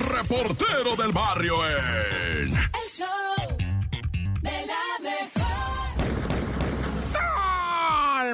reportero del barrio en... El show de la mejor.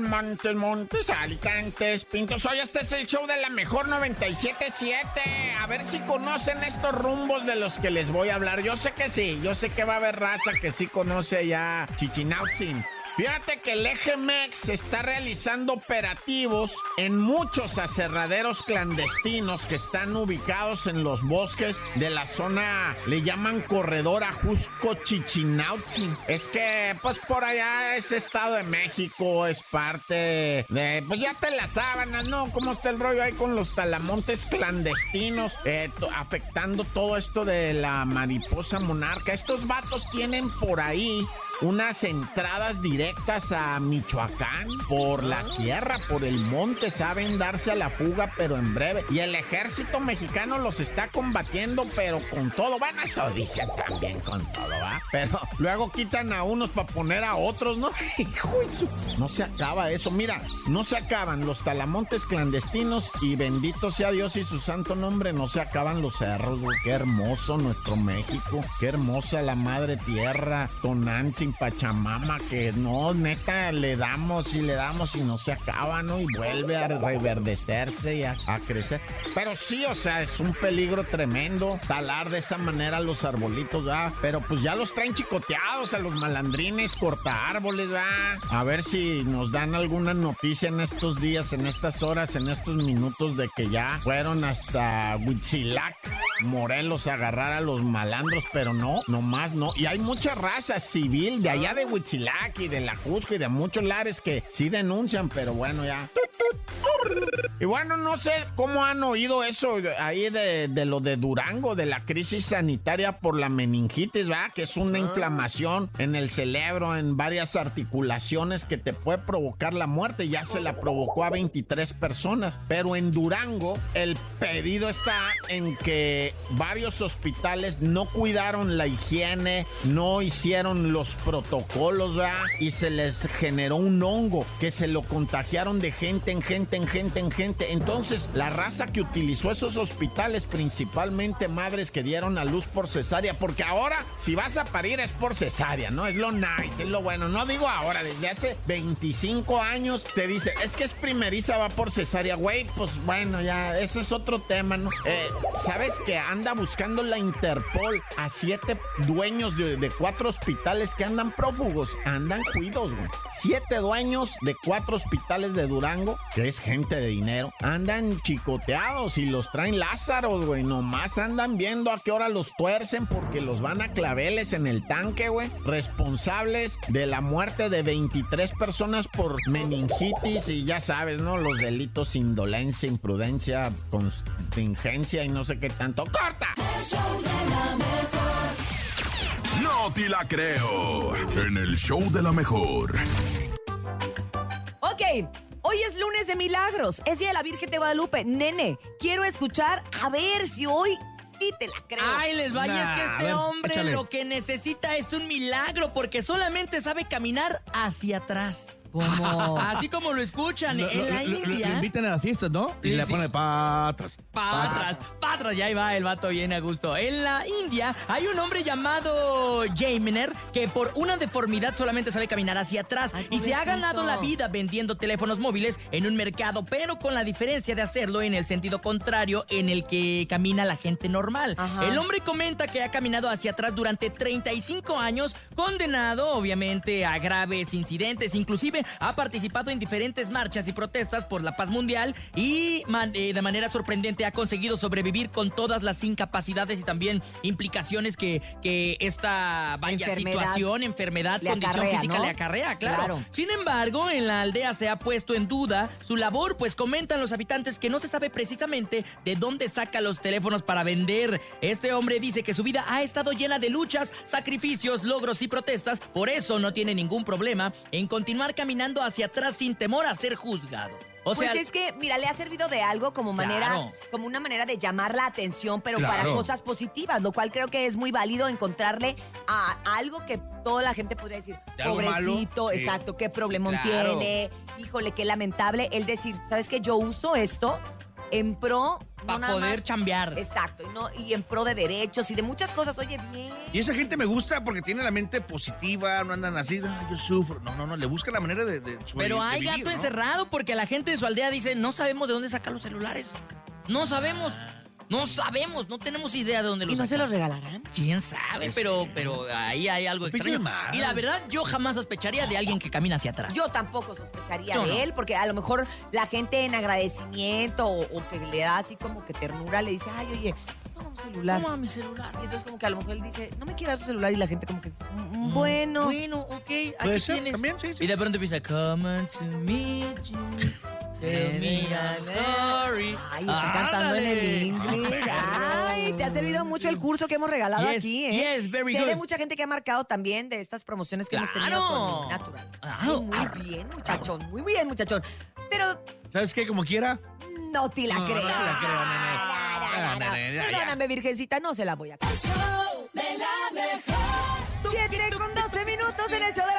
Montes, Montes, Alicantes, Pintos. Hoy este es el show de la mejor 97.7. A ver si conocen estos rumbos de los que les voy a hablar. Yo sé que sí, yo sé que va a haber raza que sí conoce ya Chichinautzin. Fíjate que el EGMEX está realizando operativos en muchos aserraderos clandestinos que están ubicados en los bosques de la zona, le llaman corredor Ajusco Chichinautzin. Es que, pues por allá es Estado de México, es parte de, pues ya te las sábanas, ¿no? ¿Cómo está el rollo ahí con los talamontes clandestinos? Eh, afectando todo esto de la mariposa monarca. Estos vatos tienen por ahí unas entradas directas a Michoacán por la sierra, por el monte, saben darse a la fuga, pero en breve. Y el ejército mexicano los está combatiendo, pero con todo. Bueno, eso dicen también con todo, ¿va? Pero luego quitan a unos para poner a otros, ¿no? Hijo No se acaba eso. Mira, no se acaban los talamontes clandestinos y bendito sea Dios y su santo nombre, no se acaban los cerros. Qué hermoso nuestro México, qué hermosa la madre tierra, Tonantzin, Pachamama, que no, neta, le damos y le damos y no se acaba, ¿no? Y vuelve a reverdecerse y a, crecer. Pero sí, o sea, es un peligro tremendo talar de esa manera los arbolitos, ¿va? Pero pues ya los traen chicoteados a los malandrines, corta árboles, ¿va? A ver si nos dan alguna noticia en estos días, en estas horas, en estos minutos de que ya fueron hasta Huitzilac, Morelos a agarrar a los malandros, pero no, nomás no. Y hay mucha raza civil de allá de Huitzilac y de la Cusco y de muchos lares que sí denuncian, pero bueno, ya. Y bueno, no sé cómo han oído eso ahí de, de lo de Durango, de la crisis sanitaria por la meningitis, ¿verdad? Que es una inflamación en el cerebro, en varias articulaciones que te puede provocar la muerte. Ya se la provocó a 23 personas. Pero en Durango, el pedido está en que varios hospitales no cuidaron la higiene, no hicieron los protocolos, ¿verdad? Y se les generó un hongo que se lo contagiaron de gente en gente, en gente, en gente. Entonces, la raza que utilizó esos hospitales, principalmente madres que dieron a luz por cesárea, porque ahora, si vas a parir es por cesárea, ¿no? Es lo nice, es lo bueno. No digo ahora, desde hace 25 años te dice, es que es primeriza, va por cesárea, güey. Pues bueno, ya, ese es otro tema, ¿no? Eh, ¿Sabes que anda buscando la Interpol a siete dueños de, de cuatro hospitales que andan prófugos? Andan cuidos, güey. Siete dueños de cuatro hospitales de Durango, que es gente de dinero, andan chicoteados y los traen Lázaros, güey. Nomás andan viendo a qué hora los tuercen porque los van a claveles en el tanque, güey. Responsables de la muerte de 23 personas por meningitis y ya sabes, ¿no? Los delitos indolencia, imprudencia, contingencia y no sé qué tanto. ¡Corta! El show de la te la creo. En el show de la mejor. Ok, hoy es lunes de milagros. Es día de la Virgen de Guadalupe. Nene, quiero escuchar a ver si hoy sí te la creo. Ay, les vaya, es que este ver, hombre échale. lo que necesita es un milagro porque solamente sabe caminar hacia atrás. Como, así como lo escuchan Lo- en la lo- India. Lo invitan a las fiestas, ¿no? Y Sí, le sí. pone para atrás. Pa' atrás, pa' atrás, ya ahí va el vato bien a gusto. En la India hay un hombre llamado Jamener que por una deformidad solamente sabe caminar hacia atrás Ay, y se ha ganado la vida vendiendo teléfonos móviles en un mercado, pero con la diferencia de hacerlo en el sentido contrario en el que camina la gente normal. Ajá. El hombre comenta que ha caminado hacia atrás durante 35 años, condenado obviamente a graves incidentes, inclusive ha participado en diferentes marchas y protestas por la paz mundial y man- eh, de manera sorprendente ha conseguido sobrevivir con todas las incapacidades y también implicaciones que, que esta vaya Enfermedad situación, enfermedad, condición acarrea, física ¿no? le acarrea, claro. Claro. Sin embargo, en la aldea se ha puesto en duda su labor, pues comentan los habitantes que no se sabe precisamente de dónde saca los teléfonos para vender. Este hombre dice que su vida ha estado llena de luchas, sacrificios, logros y protestas, por eso no tiene ningún problema en continuar caminando hacia atrás sin temor a ser juzgado. O pues sea, es que, mira, le ha servido de algo como manera, Claro. como una manera de llamar la atención, pero para cosas positivas, lo cual creo que es muy válido encontrarle a algo que toda la gente podría decir, pobrecito, Sí. exacto, qué problemón Claro. tiene, híjole, qué lamentable. El decir, ¿sabes qué? Yo uso esto en pro no Para nada poder más- chambear. Exacto, y, no, y en pro de derechos y de muchas cosas. Oye, bien. Y esa gente me gusta porque tiene la mente positiva, no andan así, "Ah, yo sufro. No, no, no, le buscan la manera de, de Pero de hay vivir, gato ¿no? encerrado porque la gente de su aldea dice, no sabemos de dónde sacar los celulares. No sabemos. No sabemos, no tenemos idea de dónde los ¿Y no se los regalarán? ¿Quién sabe? Pero, pero ahí hay algo extraño. Y la verdad, yo jamás sospecharía de alguien que camina hacia atrás. Yo tampoco sospecharía Yo de no. él, porque a lo mejor la gente en agradecimiento o, o que le da así como que ternura le dice, ay, oye, toma un celular. Toma mi celular. Y entonces como que a lo mejor él dice, no me quieras su celular y la gente como que, "Mm, Mm, bueno. Bueno, ok. Aquí Puede ser, tienes. también, sí, sí. Y de pronto empieza, come on to meet you. Ay, está cantando en el inglés. Ay, te ha servido mucho el curso que hemos regalado Yes, aquí, ¿eh? yes, very mucha gente que ha marcado también de estas promociones que hemos tenido Claro. con Natural. Ah, muy bien, muchachón. Muy bien, muchachón. Pero ¿Sabes qué? Como quiera. no te la No, no te la creo, nene. Perdóname, virgencita, no se la voy a creer. show de la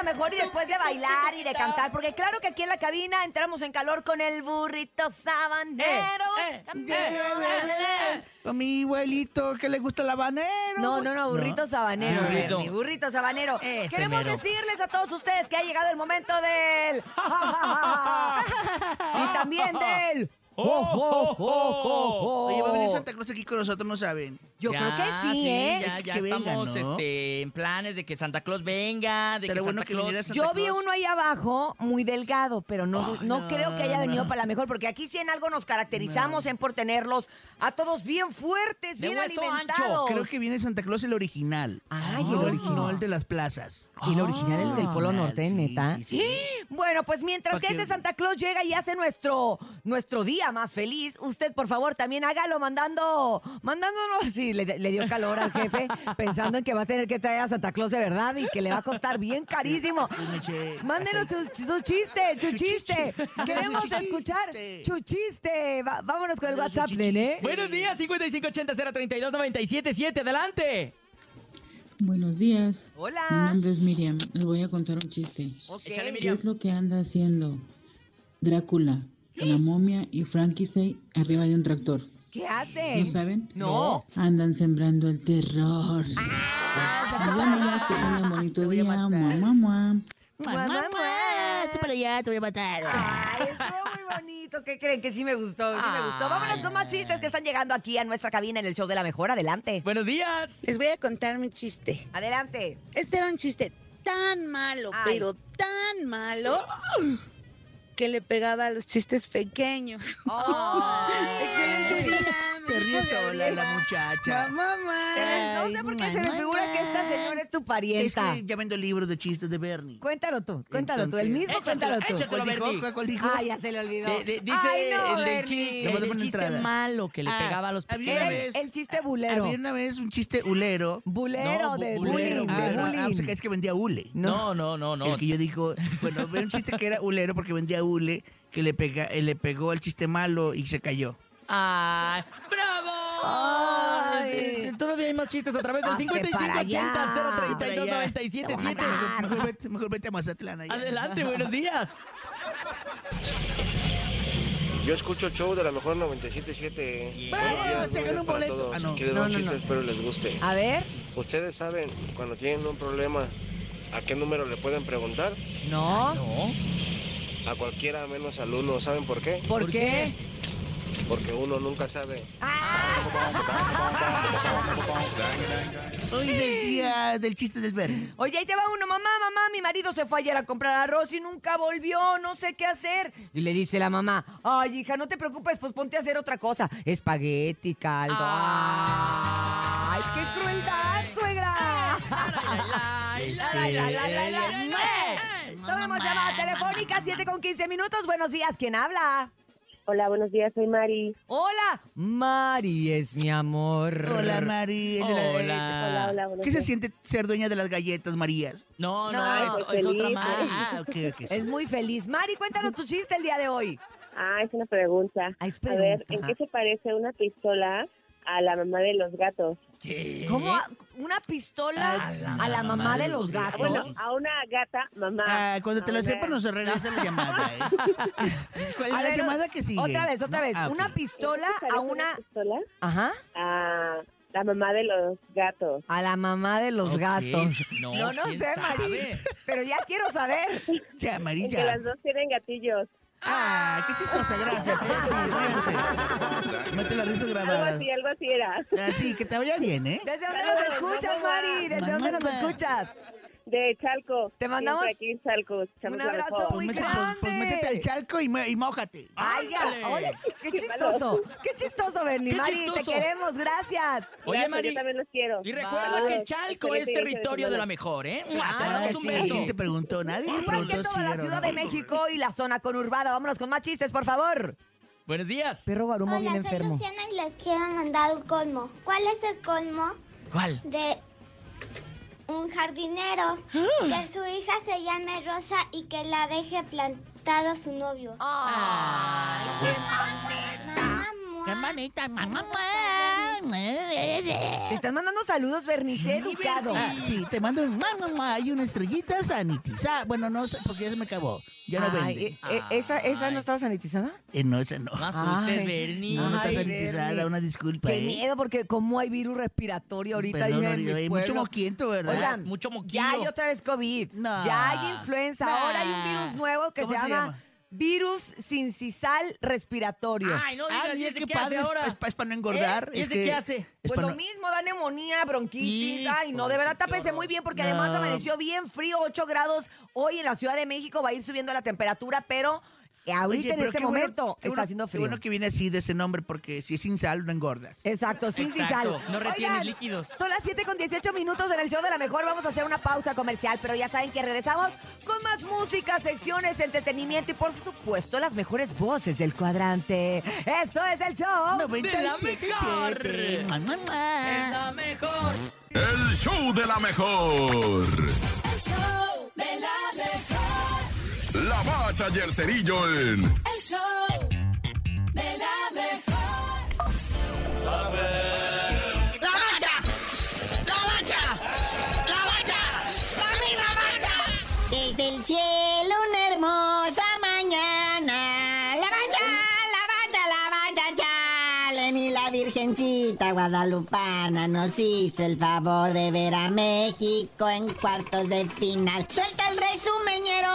mejor y después de bailar y de cantar, porque claro que aquí en la cabina entramos en calor con el burrito sabanero. Eh, Con mi abuelito que le gusta el habanero. No, no, no, burrito sabanero. Ah, eh, burrito. Mi burrito sabanero. Ese Queremos mero. decirles a todos ustedes que ha llegado el momento del. y también del. ¡Jo, jo, jo, jo, jo! Oye, va a venir Santa Claus aquí con nosotros, no saben. Yo Ya, creo que sí, ¿eh? Ya, ya Que venga, estamos ¿no? este, en planes de que Santa Claus venga, de Estaría que bueno Santa que Claus... viniera Santa Yo vi Claus. uno ahí abajo muy delgado, pero no, Ay, no, no, creo que haya no. venido para la mejor, porque aquí sí en algo nos caracterizamos en por tenerlos a todos bien fuertes, De bien hueso alimentados. Creo que viene Santa Claus el original. Ay, el el original de las plazas. Y el original es del Polo Norte, Sí, neta. sí, sí. Bueno, pues mientras que ese Santa Claus llega y hace nuestro, nuestro día más feliz, usted por favor también hágalo mandando, mandándonos, sí, le, le dio calor al jefe, pensando en que va a tener que traer a Santa Claus de verdad y que le va a costar bien carísimo. Mándenos su, su chiste, su chiste. Queremos escuchar su chiste. Va- vámonos con el WhatsApp, nene. Buenos días, 5580-032-977, adelante. Buenos días. Mi Hola. nombre es Miriam. Les voy a contar un chiste. Échale, ¿Qué es lo que anda haciendo Drácula, la momia y Frankenstein arriba de un tractor? ¿Qué hacen? ¿No saben? No. Andan sembrando el terror. Ah, Nos vemos, que tengan bonito día. matar. Mua, mua, mua. Mua, mua, mua. Tú para allá, te voy a matar. Ay, estuvo muy bonito. ¿Qué creen? Que sí me gustó, sí me gustó. Vámonos con más chistes que están llegando aquí a nuestra cabina en el show de la mejor. Adelante. Buenos días. Les voy a contar mi chiste. Adelante. Este era un chiste tan malo, Ay. pero tan malo, que le pegaba a los chistes pequeños. Ay. Se ríe sola la muchacha. Mamá, No sé por qué se me figura que esta señora es tu Es parienta. que ya vendo libros de chistes de Bernie. Cuéntalo tú, cuéntalo tú. El Entonces- mismo, cuéntalo tú. échatelo, ¿Cuál dijo? Bernie. ¿Cuál- ¿Cuál dijo? Ay, ya se le olvidó. De- de- dice Ay, no, el del Bernie. chiste, el chiste entrada. malo que le Ah, pegaba a los había pequeños. una vez- el, chiste bulero. Había una vez un chiste hulero. Bulero No, de bu- bulero, bullying. Ah, de no, ah, bullying. pues es que vendía hule. No, no, no, no. El que yo digo, bueno, ve un chiste que era hulero porque vendía hule, que le, pega, eh, le pegó al chiste malo y se cayó. ¡Ay! ¡Bravo! Ay. Eh, Todavía hay más chistes a través del Hazte para allá. 5580-032-977. Mejor, mejor vete, mejor vete a Mazatlán allá. Adelante, buenos días. Yo escucho el show de la mejor 97.7. Bravo, Buenos días, se ganó buenos un para boleto. todos. Ah, no. Quiero No, dar no, un chiste, no. espero les guste. A ver. Ustedes saben, cuando tienen un problema, ¿a qué número le pueden preguntar? No. No. A cualquiera menos al uno. ¿Saben por qué? ¿Por, qué? Porque uno nunca sabe. Hoy es el día del chiste del Bernie. Oye, ahí te va uno, mamá, mamá, mi marido se fue ayer a comprar arroz y nunca volvió, no sé qué hacer. Y le dice la mamá, ay, hija, no te preocupes, pues ponte a hacer otra cosa. Espagueti, caldo. Ay, qué crueldad, suegra. La, la, la, la, la, la. Tomemos llamada telefónica, 7 con 15 minutos. Buenos días, ¿quién habla? Hola, buenos días, soy Mari. Hola, Mari es mi amor. Hola, Mari. Hola. Hola, hola, ¿Qué se siente ser dueña de las galletas, Marías? No, No, no, es, es otra más. Ah, ok, ok. sí. Es muy feliz. Mari, cuéntanos tu chiste el día de hoy. Ah, es una pregunta. Ah, es A ver, pregunta. ¿en qué se parece una pistola a la mamá de los gatos. ¿Qué? ¿Cómo? a- ¿Una pistola a la, mamá de los gatos? Bueno, a una gata, mamá. Ah, cuando te A lo una- sepas nos regresa la llamada, ¿eh? ¿Cuál es A la ver, llamada que sigue? Otra vez, otra No, vez. ah, Una ok. pistola ¿Me a una... pistola? Ajá. A la mamá de los gatos. A la mamá de los Ok. gatos. No, no, no ¿quién sé, sabe? Mari. Pero ya quiero saber. Ya, que amarilla. las dos tienen gatillos. Ah, qué chistosa, gracias. ¿eh? Sí. Mete la risa Algo grabada. así, algo así era. Así, que te vaya bien, ¿eh? ¿Desde dónde nos escuchas, Mari? ¿Desde dónde nos escuchas? De Chalco. Te mandamos aquí en Chalco. un abrazo muy Pues, mete- grande. pues- pues métete al chalco y, y mójate. Ay, ya. Oye, qué chistoso. Qué chistoso, Bernie. Qué Mari, chistoso. te queremos. Gracias. Oye, Gracias, Mari. Yo también los quiero. Y recuerda que Chalco es territorio de la mejor, ¿eh? Te Claro mandamos que un beso. ¿Quién te preguntó? Nadie te preguntó toda si la Ciudad de. México y la zona conurbada. Vámonos con más chistes, por favor. Buenos días. Perro Guarumo bien Hola, soy enfermo. Luciana y les quiero mandar un colmo. ¿Cuál es el colmo ¿Cuál? de un jardinero? Que su hija se llame Rosa y que la deje plantado a su novio. Ay, Mamá, ¡Qué bonita, mamá! Te están mandando saludos. Sé educado. Ah, sí, te mando un mua, mua, mua, y una estrellita sanitizada. Bueno, no sé, porque ya se me acabó. Ya no vende. eh, eh, ¿esa, ¿Esa no estaba sanitizada? Eh, no, esa no. No asustes. Bernie. No, no está Ay, sanitizada, Bernie. una disculpa, Qué ¿eh? miedo, porque como hay virus respiratorio ahorita Perdón, en mi hay mucho moquiento, ¿verdad? Oigan, Mucho moquillo. ya hay otra vez COVID. No. Ya hay influenza. Ahora hay un virus nuevo que se ¿Cómo llama, se llama? Virus sincicial respiratorio. Ay, no Ah, digas, ¿y mira ese qué qué hace padre, es- ahora? Es, para no engordar. ¿Eh? ¿Y es ese que- qué hace? es Pues lo no- mismo, da neumonía, bronquitis. Ay, no, de verdad tápese muy bien porque No. además amaneció bien frío, 8 grados. Hoy en la Ciudad de México va a ir subiendo la temperatura, pero ahorita Oye, en este qué bueno- momento qué está bueno- haciendo Qué frío. bueno que viene así de ese nombre, porque si es sin sal, no engordas. Exacto, sin Exacto, sal. no retienes Oigan, líquidos. Son las 7 con 18 minutos en el show de la mejor. Vamos a hacer una pausa comercial, pero ya saben que regresamos con más música, secciones, entretenimiento y por supuesto las mejores voces del cuadrante. Eso es el show. 97.7. Mua, mua, mua. Es la mejor. El show de la mejor. El show bacha y el cerillo en El show de la mejor. Guadalupana nos hizo el favor de ver a México en cuartos de final. Suelta el resumeñero.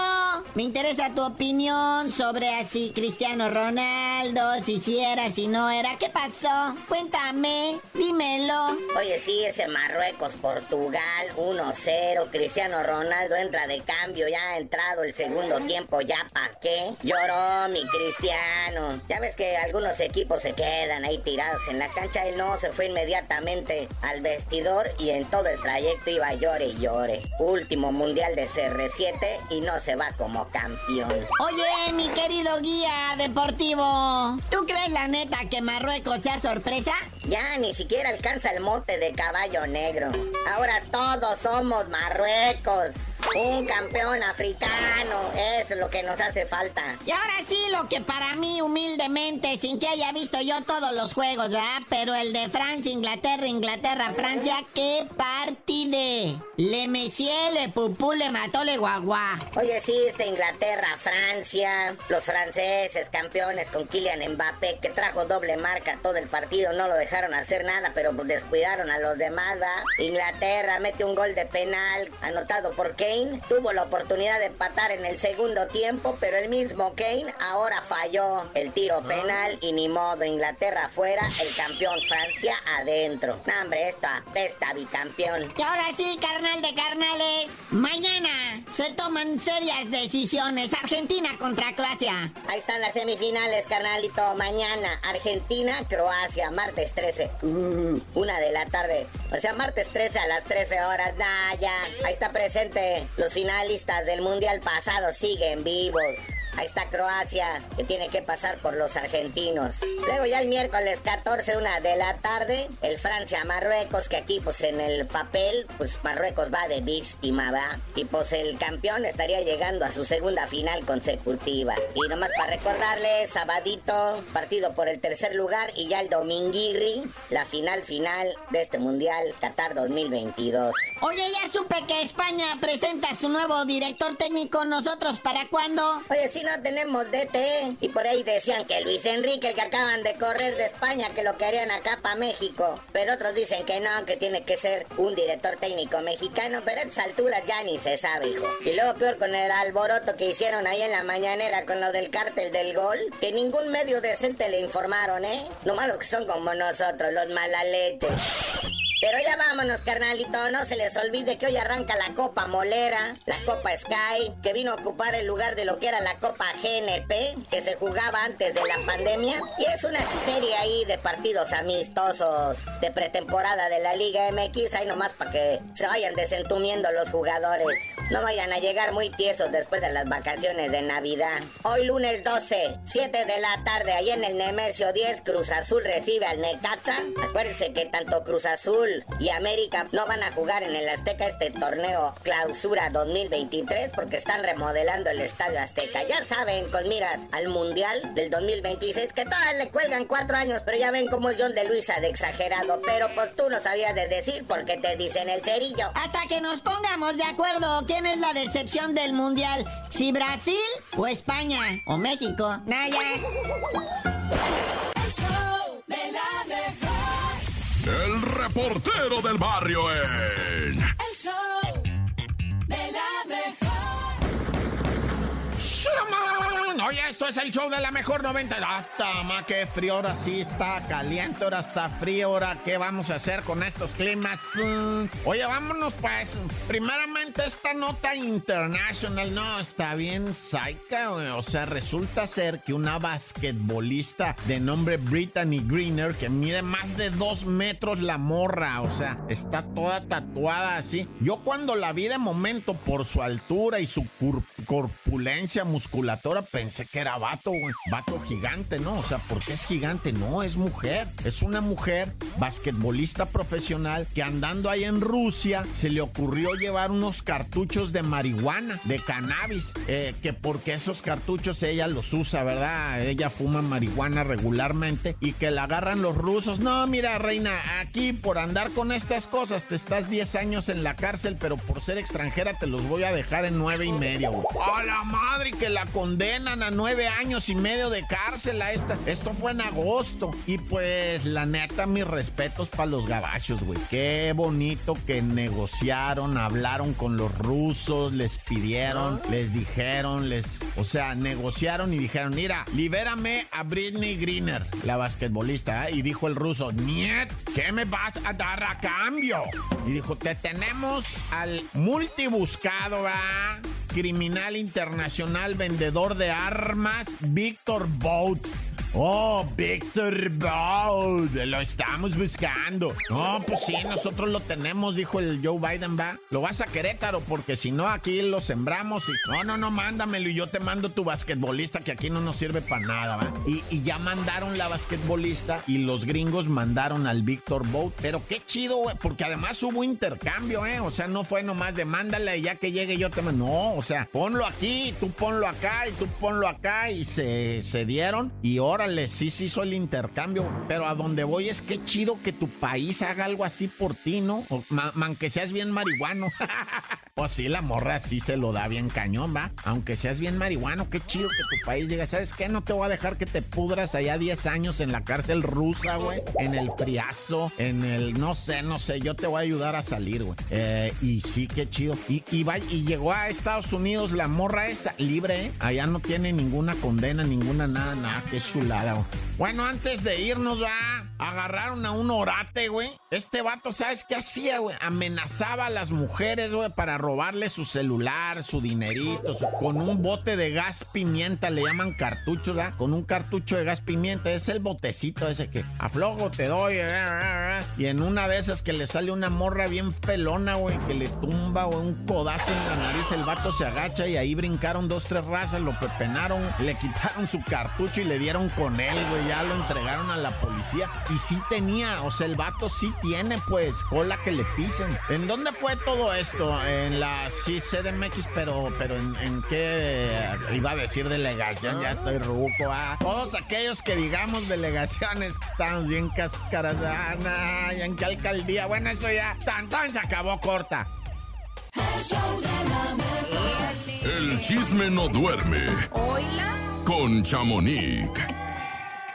Me interesa tu opinión sobre así Cristiano Ronaldo, si sí era, si no era. ¿Qué pasó? Cuéntame, dímelo. Oye, sí, ese Marruecos, Portugal, 1-0. Cristiano Ronaldo entra de cambio, ya ha entrado el segundo tiempo, ya pa' qué. Lloró mi Cristiano. Ya ves que algunos equipos se quedan ahí tirados en la cancha. Él no, se fue inmediatamente al vestidor y en todo el trayecto iba llore y llore. Último mundial de CR7 y no se va como campeón. Oye, mi querido guía deportivo, ¿tú crees la neta que Marruecos sea sorpresa? Ya ni siquiera alcanza el mote de caballo negro. Ahora todos somos Marruecos. Un campeón africano. Eso es lo que nos hace falta. Y ahora sí, lo que para mí humildemente, sin que haya visto yo todos los juegos, ¿verdad? Pero el de Francia, Inglaterra, Inglaterra, Francia, ¡qué partide! Le Messier, le Pupú, le mató, le guagua. Oye, sí, este Inglaterra, Francia, los franceses campeones con Kylian Mbappé, que trajo doble marca todo el partido, no lo dejaron hacer nada, pero pues descuidaron a los demás, ¿va? Inglaterra mete un gol de penal anotado por Kane, tuvo la oportunidad de empatar en el segundo tiempo, pero el mismo Kane ahora falló el tiro penal y ni modo, Inglaterra fuera, el campeón Francia adentro. No, hombre, esto apesta bicampeón. Y ahora sí, carnal de carnales, mañana se toman serias decisiones. Argentina contra Croacia. Ahí están las semifinales, carnalito. Mañana, Argentina, Croacia, martes 13. Uh, una de la tarde. O sea, martes 13 a las 13 horas. Nah, ya. Ahí está presente. Los finalistas del mundial pasado siguen vivos. Ahí está Croacia, que tiene que pasar por los argentinos. Luego ya el miércoles 14, una de la tarde, el Francia-Marruecos, que aquí pues en el papel, pues Marruecos va de víctima, ¿va? Y pues el campeón estaría llegando a su segunda final consecutiva. Y nomás para recordarles, sabadito, partido por el tercer lugar y ya el dominguirri, la final final de este Mundial Qatar 2022. Oye, ya supe que España presenta su nuevo director técnico. ¿Nosotros para cuándo? Oye, si no tenemos DT. Y por ahí decían que Luis Enrique, el que acaban de correr de España, que lo querían acá para México. Pero otros dicen que no, que tiene que ser un director técnico mexicano. Pero a estas alturas ya ni se sabe, hijo. Y luego peor con el alboroto que hicieron ahí en la mañanera con lo del cártel del gol. Que ningún medio decente le informaron, ¿eh? No malos que son como nosotros, los mala leche. Pero ya vámonos, carnalito. No se les olvide que hoy arranca la Copa Molera, la Copa Sky, que vino a ocupar el lugar de lo que era la Copa GNP, que se jugaba antes de la pandemia. Y es una serie ahí de partidos amistosos de pretemporada de la Liga MX. Ahí nomás para que se vayan desentumiendo los jugadores. No vayan a llegar muy tiesos después de las vacaciones de Navidad. Hoy lunes 12, 7 de la tarde, ahí en el Nemesio 10, Cruz Azul recibe al Necaxa. Acuérdense que tanto Cruz Azul y América no van a jugar en el Azteca este torneo Clausura 2023 porque están remodelando el Estadio Azteca. Ya saben, con miras al Mundial del 2026, que todavía le cuelgan cuatro años, pero ya ven cómo es John de Luisa de exagerado. Pero pues tú no sabías de decir porque te dicen el cerillo. Hasta que nos pongamos de acuerdo quién es la decepción del Mundial, si Brasil o España o México. Naya. El show de la mejor. El reportero del barrio en. El show de la mejor. Oye, esto es el show de la mejor 90. Ah, tama, qué frío. Ahora sí está caliente, ahora está frío. Ahora, ¿qué vamos a hacer con estos climas? Mm, Oye, vámonos, pues. Primeramente, esta nota internacional. No, está bien güey. O sea, resulta ser que una basquetbolista de nombre Brittany Greener, que mide más de dos metros la morra, o sea, está toda tatuada así. Yo cuando la vi de momento por su altura y su corpulencia musculatura, pensé que era vato, güey. Vato gigante, ¿no? O sea, ¿por qué es gigante? No, es mujer. Es una mujer basquetbolista profesional que andando ahí en Rusia se le ocurrió llevar unos cartuchos de marihuana, de cannabis, eh, que porque esos cartuchos ella los usa, ¿verdad? Ella fuma marihuana regularmente y que la agarran los rusos. No, mira, reina, aquí por andar con estas cosas te estás 10 años en la cárcel, pero por ser extranjera te los voy a dejar en nueve y medio. güey. ¡A la madre que la condenan a nueve años y medio de cárcel a esta! Esto fue en agosto. Y pues, la neta, mis respetos para los gabachos, güey. Qué bonito que negociaron, hablaron con los rusos, les pidieron, les dijeron, les... O sea, negociaron y dijeron, mira, libérame a Britney Greener, la basquetbolista. ¿eh? Y dijo el ruso, Niet, ¿qué me vas a dar a cambio? Y dijo, te tenemos al multibuscado, ¿va? criminal internacional vendedor de armas, Víctor Bout. Oh, Víctor Bout, lo estamos buscando. No, pues sí, nosotros lo tenemos, dijo el Joe Biden, va. Lo vas a Querétaro, porque si no, aquí lo sembramos y... No, no, no, mándamelo y yo te mando tu basquetbolista, que aquí no nos sirve para nada, va. Y, ya mandaron la basquetbolista y los gringos mandaron al Víctor Bout. Pero qué chido, güey, porque además hubo intercambio, ¿eh? O sea, no fue nomás de mándale y ya que llegue yo te mando. No, o sea, ponlo aquí, tú ponlo acá y tú ponlo acá y se, se dieron. Y órale, sí se hizo el intercambio. Pero a donde voy es que chido que tu país haga algo así por ti, ¿no? O, seas bien marihuano. pues sí, la morra sí se lo da bien cañón, ¿va? Aunque seas bien marihuano, qué chido que tu país llegue. ¿Sabes qué? No te voy a dejar que te pudras allá 10 años en la cárcel rusa, güey. En el friazo, en el, no sé, no sé. Yo te voy a ayudar a salir, güey. Eh, y sí, qué chido. Y, y, va- y llegó a Estados Unidos la morra esta, libre, ¿eh? Allá no tiene ninguna condena, ninguna nada, nada. Qué chulada, güey. Bueno, antes de irnos, va, agarraron a un orate, güey. Este vato, ¿sabes qué hacía, güey? Amenazaba a las mujeres, güey, para robarle su celular, su dinerito, con un bote de gas pimienta, le llaman cartucho, ¿verdad? Con un cartucho de gas pimienta, es el botecito ese que aflojo te doy, eh, eh, eh. Y en una de esas que le sale una morra bien pelona, güey, que le tumba, güey, un codazo en la nariz, el vato se agacha y ahí brincaron dos, tres razas, lo pepenaron, le quitaron su cartucho y le dieron con él, güey, ya lo entregaron a la policía. Y sí tenía, o sea, el vato sí tiene, pues, cola que le pisen. ¿En dónde fue todo esto? En la sí, CDMX, pero, pero ¿en, en qué iba a decir delegación? Ya estoy ruco, ah. Todos aquellos que digamos delegaciones que estamos bien cáscaras, ah, nah, ¿y en qué alcaldía? Bueno, eso ya, tan, tan, se acabó corta. El show de la mejor. El chisme no duerme Hola. con Chamonix.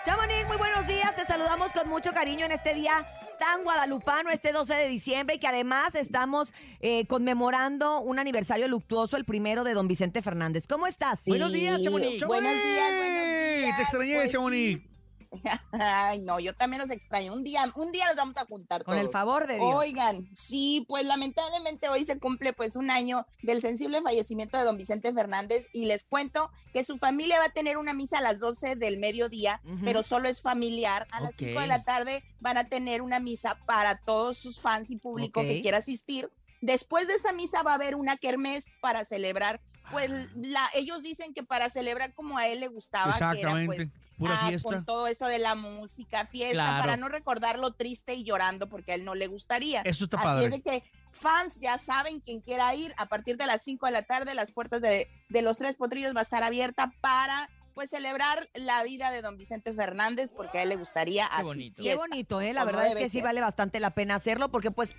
Chamonix, muy buenos días. Te saludamos con mucho cariño en este día tan guadalupano, este 12 de diciembre, y que además estamos eh, conmemorando un aniversario luctuoso, el primero de don Vicente Fernández. ¿Cómo estás? Buenos días, Chamonix. Buenos días, buenos días. Te extrañé, Pues Chamonix. sí. Ay, no, yo también los extraño. Un día, un día los vamos a juntar Con todos. el favor de Dios. Oigan, sí, pues lamentablemente hoy se cumple pues un año del sensible fallecimiento de don Vicente Fernández y les cuento que su familia va a tener una misa a las 12 del mediodía, Ujú. pero solo es familiar. A las Ok. 5 de la tarde van a tener una misa para todos sus fans y público Ok. que quiera asistir. Después de esa misa va a haber una kermés para celebrar, pues la, ellos dicen que para celebrar como a él le gustaba, que era pues Pura ah, fiesta. con todo eso de la música, fiesta, Claro. para no recordarlo triste y llorando porque a él no le gustaría. Eso está Así padre. es de que fans ya saben, quien quiera ir, a partir de las 5 de la tarde, las puertas de, de los Tres Potrillos va a estar abierta para pues celebrar la vida de don Vicente Fernández porque a él le gustaría así bonito. Qué bonito, ¿eh? La verdad es que sí vale bastante la pena hacerlo porque pues...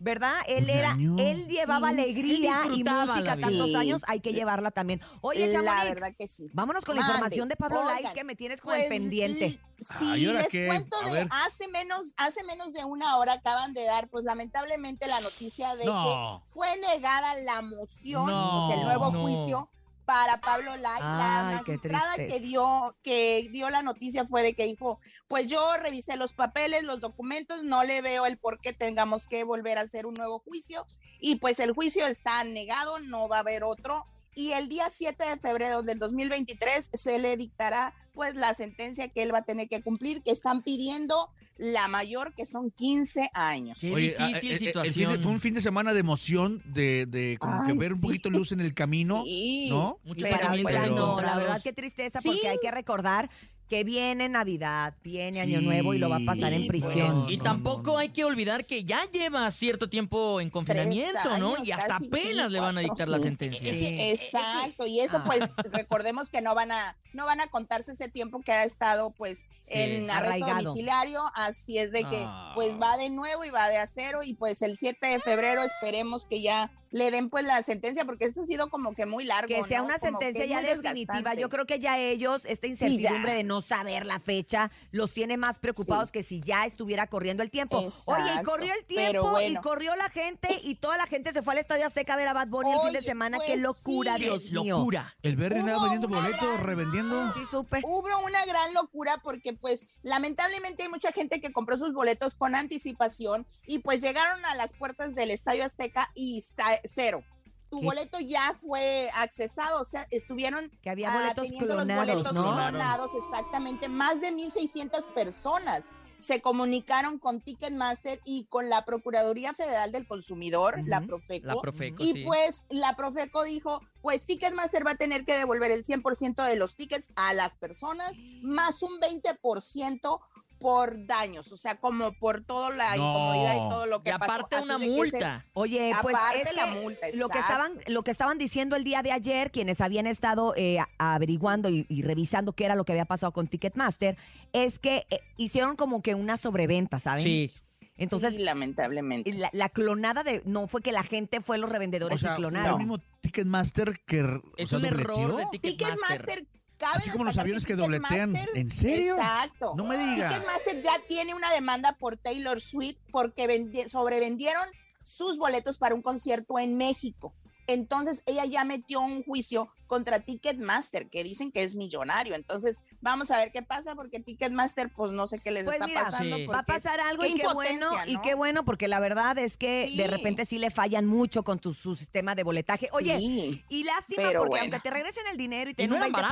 ¿Verdad? Él era, año. él llevaba Sí, alegría él y la música tantos Sí. años, hay que llevarla también. Oye, la Chamonix, verdad que sí. vámonos con la información de Pablo Lai que me tienes con Pues, el pendiente. Sí, Ay, ¿ahora les qué? cuento A de ver. hace menos, hace menos de una hora acaban de dar, pues lamentablemente la noticia de No. que fue negada la moción, No, pues, el nuevo no. juicio para Pablo Lai. la Ay, magistrada que dio, que dio la noticia fue de que dijo, pues yo revisé los papeles, los documentos, no le veo el por qué tengamos que volver a hacer un nuevo juicio. Y pues el juicio está negado, no va a haber otro. Y el día 7 de febrero del 2023 se le dictará pues la sentencia que él va a tener que cumplir, que están pidiendo la mayor, que son 15 años. Qué Oye, ah, difícil eh, eh, el fin de- situación. fue un fin de semana de emoción, de, de como que ver un poquito luz en el camino, Sí. ¿no? Muchos Pero, pues, no, la verdad qué tristeza porque Sí. hay que recordar que viene Navidad, viene Año Sí, Nuevo y lo va a pasar en Sí, prisión. pues. Y No, tampoco no, hay que olvidar que ya lleva cierto tiempo en confinamiento, ¿no? Y hasta apenas sí, le van a cuatro, dictar la sí. sentencia. Sí. Exacto, y eso Ah. pues recordemos que no van a no van a contarse ese tiempo que ha estado pues en arresto Arraigado. domiciliario, así es de que Ah. pues va de nuevo y va de acero y pues el 7 de febrero esperemos que ya le den pues la sentencia porque esto ha sido como que muy largo, Que sea ¿no? una Como sentencia ya definitiva. Yo creo que ya ellos, esta incertidumbre de no saber la fecha, los tiene más preocupados Sí. que si ya estuviera corriendo el tiempo. Oye, y corrió el tiempo y corrió la gente y toda la gente se fue al Estadio Azteca a ver a Bad Bunny el fin de semana. pues Qué locura, sí. Dios ¡Qué mío. locura! El Berry andaba vendiendo boletos, gran- revendiendo. Sí, supe. Hubo una gran locura porque pues lamentablemente hay mucha gente que compró sus boletos con anticipación y pues llegaron a las puertas del Estadio Azteca y sa- cero. Tu ¿Qué? boleto ya fue accesado, o sea, estuvieron Que había ah, teniendo los boletos ¿no? clonados, exactamente, más de 1.600 personas se comunicaron con Ticketmaster y con la Procuraduría Federal del Consumidor, la. Profeco, La Profeco, y sí. pues la Profeco dijo, pues Ticketmaster va a tener que devolver el 100% de los tickets a las personas, más un 20% por daños, o sea, como por toda la No. incomodidad y todo lo que Y pasó. aparte Así una multa. Oye, pues Aparte es la que multa, lo que exacto. estaban lo que estaban diciendo el día de ayer, quienes habían estado eh, averiguando y, y revisando qué era lo que había pasado con Ticketmaster, es que eh, hicieron como que una sobreventa, ¿saben? Sí. Entonces, Sí, lamentablemente. la, la clonada de no fue que la gente fue los O revendedores sea, y fue el clonaron. mismo Ticketmaster que o Es sea, un error de Ticketmaster. Ticketmaster, cabe Así como los aviones que dobletean. ¿En serio? Exacto. No me diga. Ticketmaster ya tiene una demanda por Taylor Swift porque vendi- sobrevendieron sus boletos para un concierto en México. Entonces ella ya metió un juicio contra Ticketmaster, que dicen que es millonario. Entonces, vamos a ver qué pasa, porque Ticketmaster, pues no sé qué les Pues está mira, pasando. Sí. va a pasar algo qué y qué bueno, y qué bueno, porque la verdad es que de repente sí le fallan mucho con tu, su sistema de boletaje. Oye, Sí. y lástima Pero porque bueno. aunque te regresen el dinero y te den no un eran 20%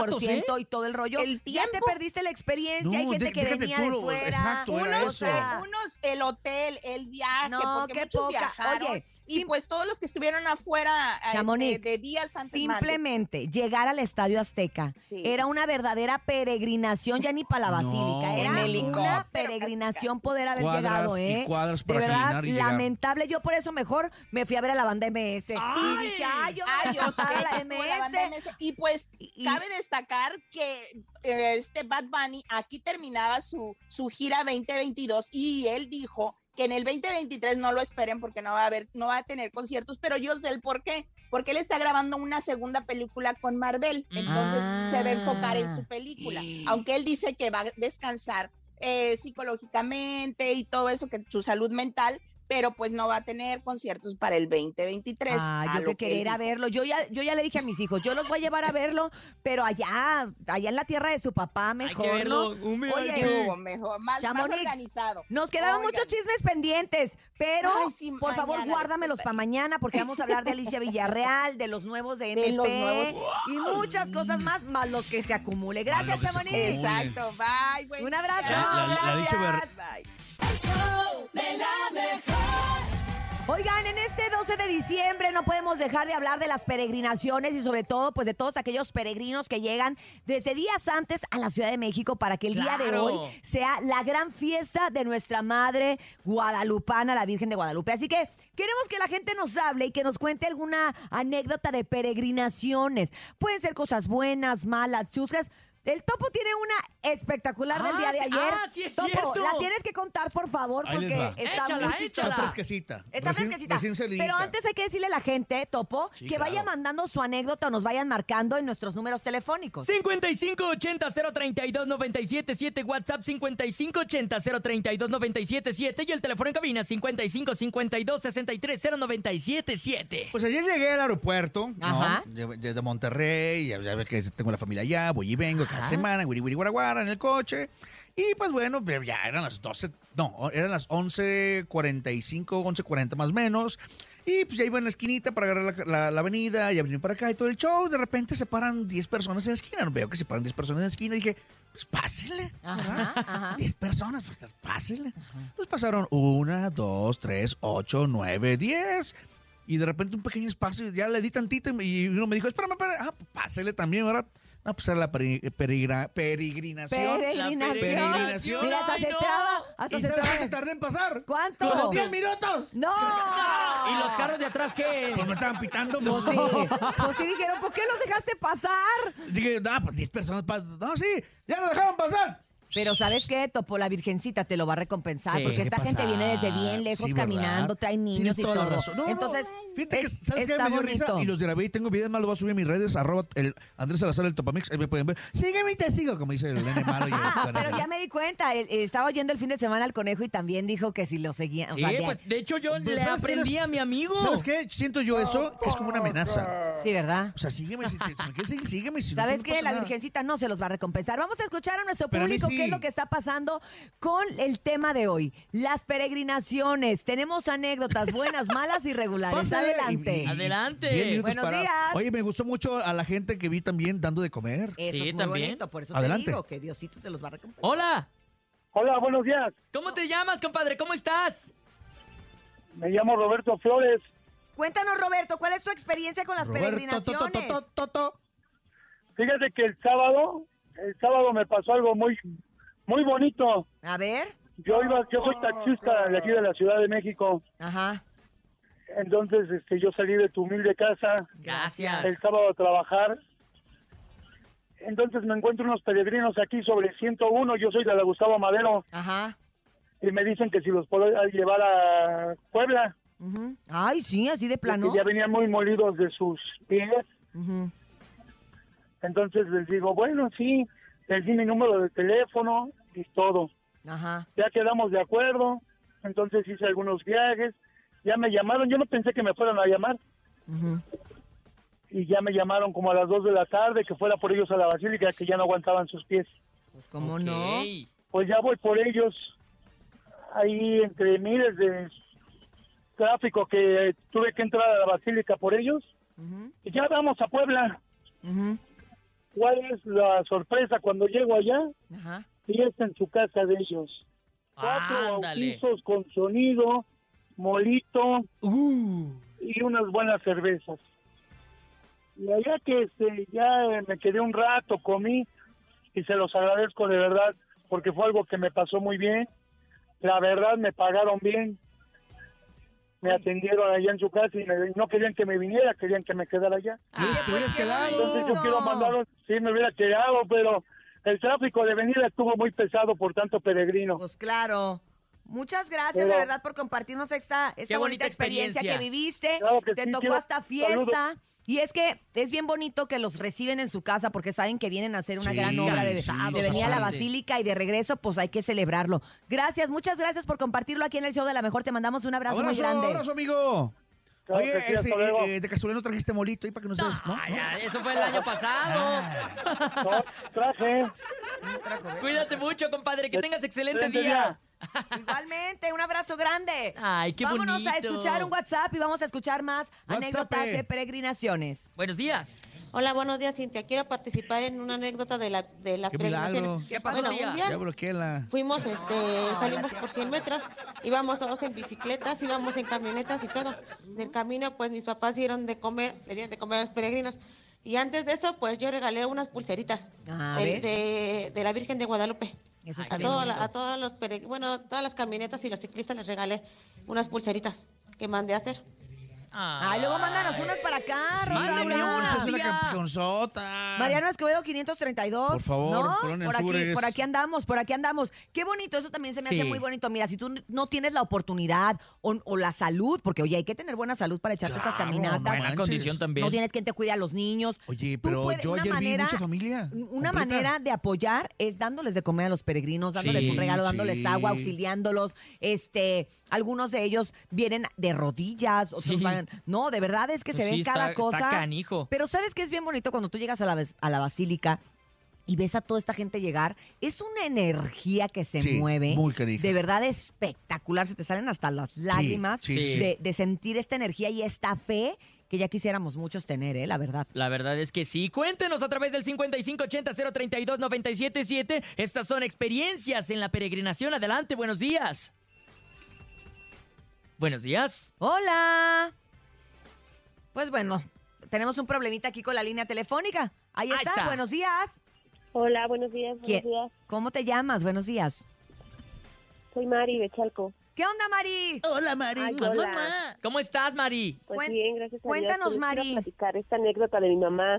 baratos, y todo el rollo, El ya te tiempo. perdiste la experiencia. Hay No, gente de- que venía tú de fuera. exacto, unos, eh, el hotel, el viaje, No, porque qué muchos poca. viajaron. Oye, y pues todos los que estuvieron afuera este, de días antes. Simplemente llegar al Estadio Azteca Sí. era una verdadera peregrinación, ya ni para la basílica. No, Era una peregrinación casi, casi. poder haber Cuadras llegado, y ¿eh? cuadras para de verdad, desayunar y llegar. lamentable. Yo por eso mejor me fui a ver a la banda MS. Y dije, ay, yo me Ah, voy a yo sé a la estuvo la banda MS. MS. Y pues Y- cabe destacar que eh, este Bad Bunny aquí terminaba su, su gira 2022 y él dijo que en el 2023 no lo esperen porque no va a haber, no va a tener conciertos, pero yo sé el por qué. Porque él está grabando una segunda película con Marvel, entonces se va a enfocar en su película. Y- Aunque él dice que va a descansar eh, psicológicamente y todo eso, que su salud mental, pero pues no va a tener conciertos para el 2023. Ah, yo lo que quería ir a verlo. Yo ya, yo ya le dije a mis hijos, yo los voy a llevar a verlo, pero allá, allá en la tierra de su papá, Hay mejor, que verlo. ¿no? un Oye, mejor, más, organizado. Nos quedaron Oigan. muchos chismes pendientes, pero Ay, sí, por favor guárdamelos para mañana porque vamos a hablar de Alicia Villarreal, de los nuevos de MP De los nuevos. y muchas cosas más, más los que se acumule. Gracias, lo Chamonix. Exacto, bye. buen Un abrazo. La- la- la. Bye. Oigan, en este 12 de diciembre no podemos dejar de hablar de las peregrinaciones y sobre todo pues de todos aquellos peregrinos que llegan desde días antes a la Ciudad de México para que el día de hoy sea la gran fiesta de nuestra madre guadalupana, la Virgen de Guadalupe. Así que queremos que la gente nos hable y que nos cuente alguna anécdota de peregrinaciones. Pueden ser cosas buenas, malas, chuscas. El Topo tiene una espectacular del Ah, día de sí- ayer. ah, sí es Topo, cierto. la tienes que contar, por favor, Ahí les porque está Échala, muy échala. chistosa. Está fresquecita. Está recién, fresquecita. recién salidita. Pero antes hay que decirle a la gente, Topo, Sí, que claro. vaya mandando su anécdota o nos vayan marcando en nuestros números telefónicos. 5580-032-977, WhatsApp 5580-032-977 y el teléfono en cabina 5552-630977. Pues ayer llegué al aeropuerto, ¿no? Ajá. De, de- de Monterrey, ya, ya ves que tengo la familia allá, voy y vengo cada semana, guiri, guiri, guara, guara, en el coche. Y pues bueno, pues, ya eran las 12, no, eran las 11.45, 11.40 más menos. Y pues ya iba en la esquinita para agarrar la, la- la avenida, ya venía para acá y todo el show. De repente se paran 10 personas en la esquina. Veo que se paran 10 personas en la esquina y dije, pues pásenle. Ajá, ajá. 10 personas, pues pásenle. Pues pasaron una, dos, tres, ocho, nueve, diez. Y de repente un pequeño espacio, ya le di tantito y uno me dijo, espérame, espérame. Ah, pues pásele también, ¿verdad? No, pues era la peri- perigra- peregrinación. Peregrinación. peregrinación. Mira, hasta Ay, se no. traba, hasta ¿Y se sabes traba. cuánto tardé en pasar? ¿Cuánto? ¡Como 10 minutos! ¡No! ¿Y los carros de atrás qué? Pues me estaban pitando. Pues sí, pues sí dijeron, ¿por qué los dejaste pasar? Dije, no, pues 10 personas. No, sí, ya nos dejaron pasar. Pero ¿sabes qué, Topo? La Virgencita te lo va a recompensar Sí. porque ¿Qué esta pasa? gente viene desde bien lejos Sí, ¿verdad? caminando, traen niños Tienes y toda la todo. razón. No, no, Entonces, Fíjate que, es- ¿sabes qué? está Me dio risa bonito. y los grabé y tengo videos más, los voy a subir a mis redes, arroba el Andrés Salazar, el Topamix, ahí me pueden ver. Sígueme y te sigo, como dice el nene malo. y el pero ya me di cuenta, el- el- estaba oyendo el fin de semana al conejo y también dijo que si lo seguía. O de- pues de hecho yo le ¿sabes qué? aprendí Eres- a mi amigo. ¿Sabes qué? Siento yo eso, que es como una amenaza. sí, ¿verdad? O sea, sígueme, si, te- si me quieres seguir, sígueme. Si no, ¿Sabes no qué? pasa La nada. Virgencita no se los va a recompensar. Vamos a escuchar a nuestro Pero a mí público qué es lo que está pasando con el tema de hoy. Las peregrinaciones. Tenemos anécdotas buenas, malas y regulares. Pásale, Adelante. y- y- Adelante. Buenos para- días. Oye, me gustó mucho a la gente que vi también dando de comer. Eso Sí, es muy también. bonito, por eso Adelante. te digo que Diosito se los va a recompensar. Hola, Hola, buenos días. ¿cómo te llamas, compadre? ¿Cómo estás? Me llamo Roberto Flores. Cuéntanos, Roberto, ¿cuál es tu experiencia con las Roberto, to, peregrinaciones? to, to, to, to. Fíjate que el sábado, el sábado me pasó algo muy, muy bonito. A ver. Yo iba, yo soy taxista de aquí de la Ciudad de México. Ajá. Entonces, este, yo salí de tu humilde casa el Gracias. sábado a trabajar. Entonces me encuentro unos peregrinos aquí sobre 101. Yo soy de la Gustavo Madero Ajá. y me dicen que si los puedo llevar a Puebla. ujú. Ay, sí, así de plano. Ya venían muy molidos de sus pies. Ujú. Entonces les digo, bueno, sí, les di mi número de teléfono y todo. Ajá. Ya quedamos de acuerdo, entonces hice algunos viajes, ya me llamaron, yo no pensé que me fueran a llamar. ujú. y ya me llamaron como a las 2 de la tarde que fuera por ellos a la basílica, que ya no aguantaban sus pies. Pues cómo no. Pues ya voy por ellos, ahí entre miles de tráfico que tuve que entrar a la basílica por ellos. Y ya vamos a Puebla. ¿Cuál es la sorpresa cuando llego allá? Ajá. Es en su casa de ellos. Cuatro Ándale. bautizos con sonido, molito Uh. y unas buenas cervezas. Y allá que este, ya me quedé un rato, comí y se los agradezco de verdad porque fue algo que me pasó muy bien. La verdad me pagaron bien. Me atendieron allá en su casa y me- no querían que me viniera, querían que me quedara allá. ¿Ves? Te hubieras quedado. Entonces yo quiero mandar, sí me hubiera quedado, pero el tráfico de venida estuvo muy pesado por tanto peregrino. Pues claro. Muchas gracias, Pero- de verdad, por compartirnos esta, esta bonita bonita experiencia, experiencia. que viviste. Claro que Te sí, tocó quiero- hasta fiesta. saludos. Y es que es bien bonito que los reciben en su casa porque saben que vienen a hacer una Sí, gran obra de, sí, de venir a la basílica y de regreso, pues hay que celebrarlo. Gracias, muchas gracias por compartirlo aquí en el show de la mejor. Te mandamos un abrazo, muy grande. abrazo, amigo. Claro Oye, que sí, ese, luego. eh, de casualidad no trajiste molito ahí para que nos des, ¿no? Ay, ya, eso fue el año pasado. No, traje. Cuídate mucho, compadre. Que tengas excelente Excelente día. día. Igualmente, un abrazo grande. Ay, qué Vámonos a bonito. escuchar un WhatsApp y vamos a escuchar más WhatsApp. anécdotas de peregrinaciones. Buenos días. Hola, buenos días, Cintia. Quiero participar en una anécdota de la de las ¡Qué peregrinaciones. ¿Qué pasó, Bueno, un día la... fuimos, este, salimos por 100 metros, íbamos todos en bicicletas, íbamos en camionetas y todo. Del camino, pues mis papás dieron de comer, le dieron de comer a los peregrinos. Y antes de eso, pues yo regalé unas pulseritas Ah, de- de la Virgen de Guadalupe. Eso está A, todo a todos los bueno, a todas las camionetas y los ciclistas les regalé unas pulseritas que mandé a hacer. Ay, luego mándanos unas para acá, Sí, es una Tía. campeonzota. Mariano Escobedo 532. Por favor, ¿no? Colonia por aquí, Anzures. por aquí andamos, por aquí andamos. Qué bonito, eso también se me hace muy bonito. Mira, si tú no tienes la oportunidad o, o la salud, porque oye, hay que tener buena salud para echarte estas Claro, caminatas. Buena manches. condición también. No tienes quien te cuide a los niños. Oye, Tú pero puedes- yo una ayer vi manera- mucha familia. Una completa. manera de apoyar es dándoles de comer a los peregrinos, dándoles Sí, un regalo, dándoles sí. agua, auxiliándolos. Este, algunos de ellos vienen de rodillas, otros Sí. van. No, de verdad es que se Pues ven sí, cada está- cosa. está canijo. Pero ¿sabes qué es bien bonito cuando tú llegas a la, a la basílica? Y ves a toda esta gente llegar, es una energía que se Sí, mueve. muy canija. De verdad espectacular. Se te salen hasta las lágrimas sí, sí. De, de sentir esta energía y esta fe que ya quisiéramos muchos tener, ¿eh? La verdad. La verdad es que sí. Cuéntenos a través del 5580-032-977. Estas son experiencias en la peregrinación. Adelante, buenos días. Buenos días. ¡Hola! Pues bueno, tenemos un problemita aquí con la línea telefónica. Ahí Ahí está, está. buenos días. Hola, buenos días, ¿Quién- buenos días. ¿Cómo te llamas? Buenos días. Soy Mari de Chalco. ¿Qué onda, Mari? Hola, Mari. Ay, hola. ¿Cómo estás, Mari? Pues bien, gracias a cuéntanos, Dios. Pues, Mari. Quiero platicar esta anécdota de mi mamá.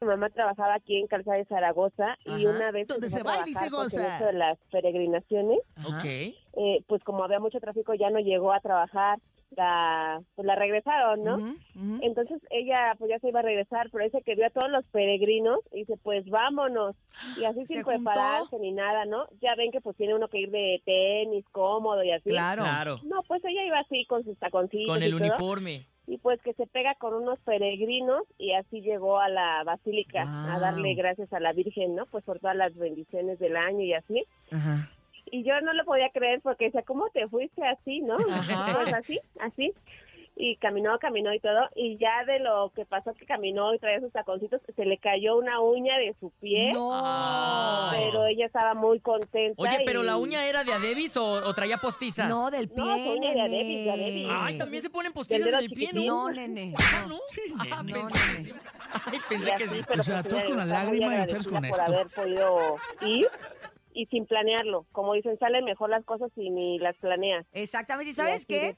Mi mamá trabajaba aquí en Calzada de Zaragoza y una vez ¿Dónde empezó se a baila y se goza? esto de las peregrinaciones. Ok. eh, pues como había mucho tráfico ya no llegó a trabajar. La, pues la regresaron, ¿no? Entonces ella pues ya se iba a regresar, pero dice que vio a todos los peregrinos y dice pues vámonos. Y así ¿Se sin juntó? prepararse ni nada, ¿no? Ya ven que pues tiene uno que ir de tenis, cómodo y así. Claro. Claro. No, pues ella iba así con sus taconcitos Con y el todo, uniforme. Y pues que se pega con unos peregrinos y así llegó a la basílica a darle gracias a la Virgen, ¿no? Pues por todas las bendiciones del año y así. Ajá. Y yo no lo podía creer porque decía, ¿cómo te fuiste así, no? Ajá. Pues así, así. Y caminó, caminó y todo. Y ya de lo que pasó que caminó y traía sus taconcitos, se le cayó una uña de su pie. No. Pero ella estaba muy contenta. Oye, pero y- la uña era de Adebis o, o traía postizas. No, del pie, No, uña de. Adebis, de Adebis. Ay, también se ponen postizas dedo en el pie, ¿no? No, nene. Ah, no. ¿no? Ah, No, pensé que nene. sí. Ay, y pensé que así, sí. O sea, pues tú con la lágrima y agradecida con por esto. haber podido ir y sin planearlo. Como dicen, salen mejor las cosas si ni las planeas. Exactamente. ¿Y Y sabes le qué?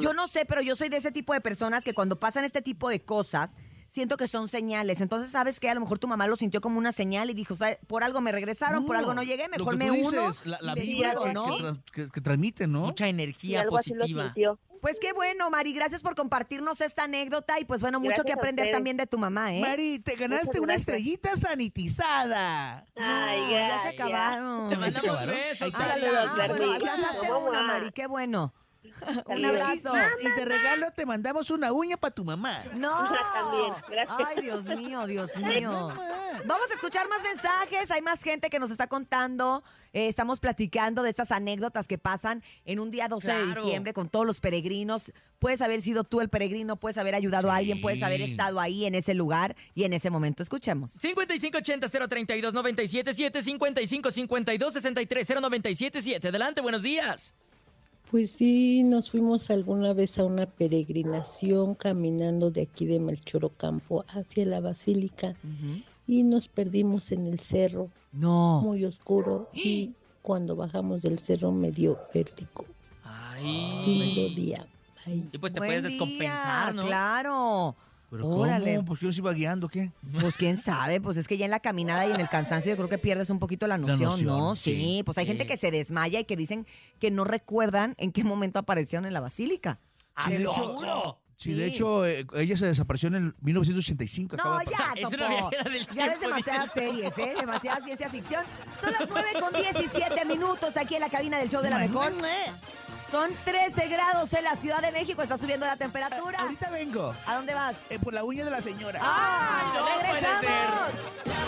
Yo no sé, pero yo soy de ese tipo de personas que cuando pasan este tipo de cosas, siento que son señales. Entonces, ¿sabes qué? A lo mejor tu mamá lo sintió como una señal y dijo, "¿Sabe? por algo me regresaron, por algo no llegué, Lo mejor me tú uno. dices, la, la y vibra que, ¿no? que trans- que- que transmite, ¿no? Mucha Y energía algo así lo positiva. sintió. Pues qué bueno, Mari, gracias por compartirnos esta anécdota y pues bueno, mucho Gracias que aprender también de tu mamá, ¿eh? Mari, te ganaste una estrellita sanitizada. Ay, No, ya se acabaron. Te mandamos besos. Bernie. bueno. Mari, qué bueno. Un Y- abrazo. Y, y de regalo te mandamos una uña para tu mamá. No. También, gracias. Ay, Dios mío, Dios mío. Vamos a escuchar más mensajes. Hay más gente que nos está contando. Eh, estamos platicando de estas anécdotas que pasan en un día 12 de diciembre con todos los peregrinos. Puedes haber sido tú el peregrino, puedes haber ayudado a alguien, puedes haber estado ahí en ese lugar y en ese momento. Escuchemos. 5580-032-977, 5552-630977. Adelante, buenos días. Pues sí, nos fuimos alguna vez a una peregrinación caminando de aquí de Melchorocampo hacia la basílica y nos perdimos en el cerro. No. Muy oscuro y cuando bajamos del cerro me dio vértigo. Lindo Ay. día. Bye. Y pues te Buen puedes día, descompensar, ¿no? Claro. ¿Pero Órale. cómo? ¿Pues quién se iba guiando qué? Pues quién sabe, pues es que ya en la caminada y en el cansancio yo creo que pierdes un poquito la noción, noción, ¿no? sí, Sí, pues hay sí. gente que se desmaya y que dicen que no recuerdan en qué momento aparecieron en la basílica. Sí, de hecho, sí, de hecho eh, ella se desapareció en el 1985. acaba No, de ya, Es Topo. del Ya tiempo, demasiadas series, ¿eh? Demasiada ciencia ficción. Son las 9 con 17 minutos aquí en la cabina del show de la mejor. Son 13 grados en la Ciudad de México, está subiendo la temperatura. ahorita vengo. ¿A dónde vas? Eh, por la uña de la señora. ¡Ah! ¡Regresamos!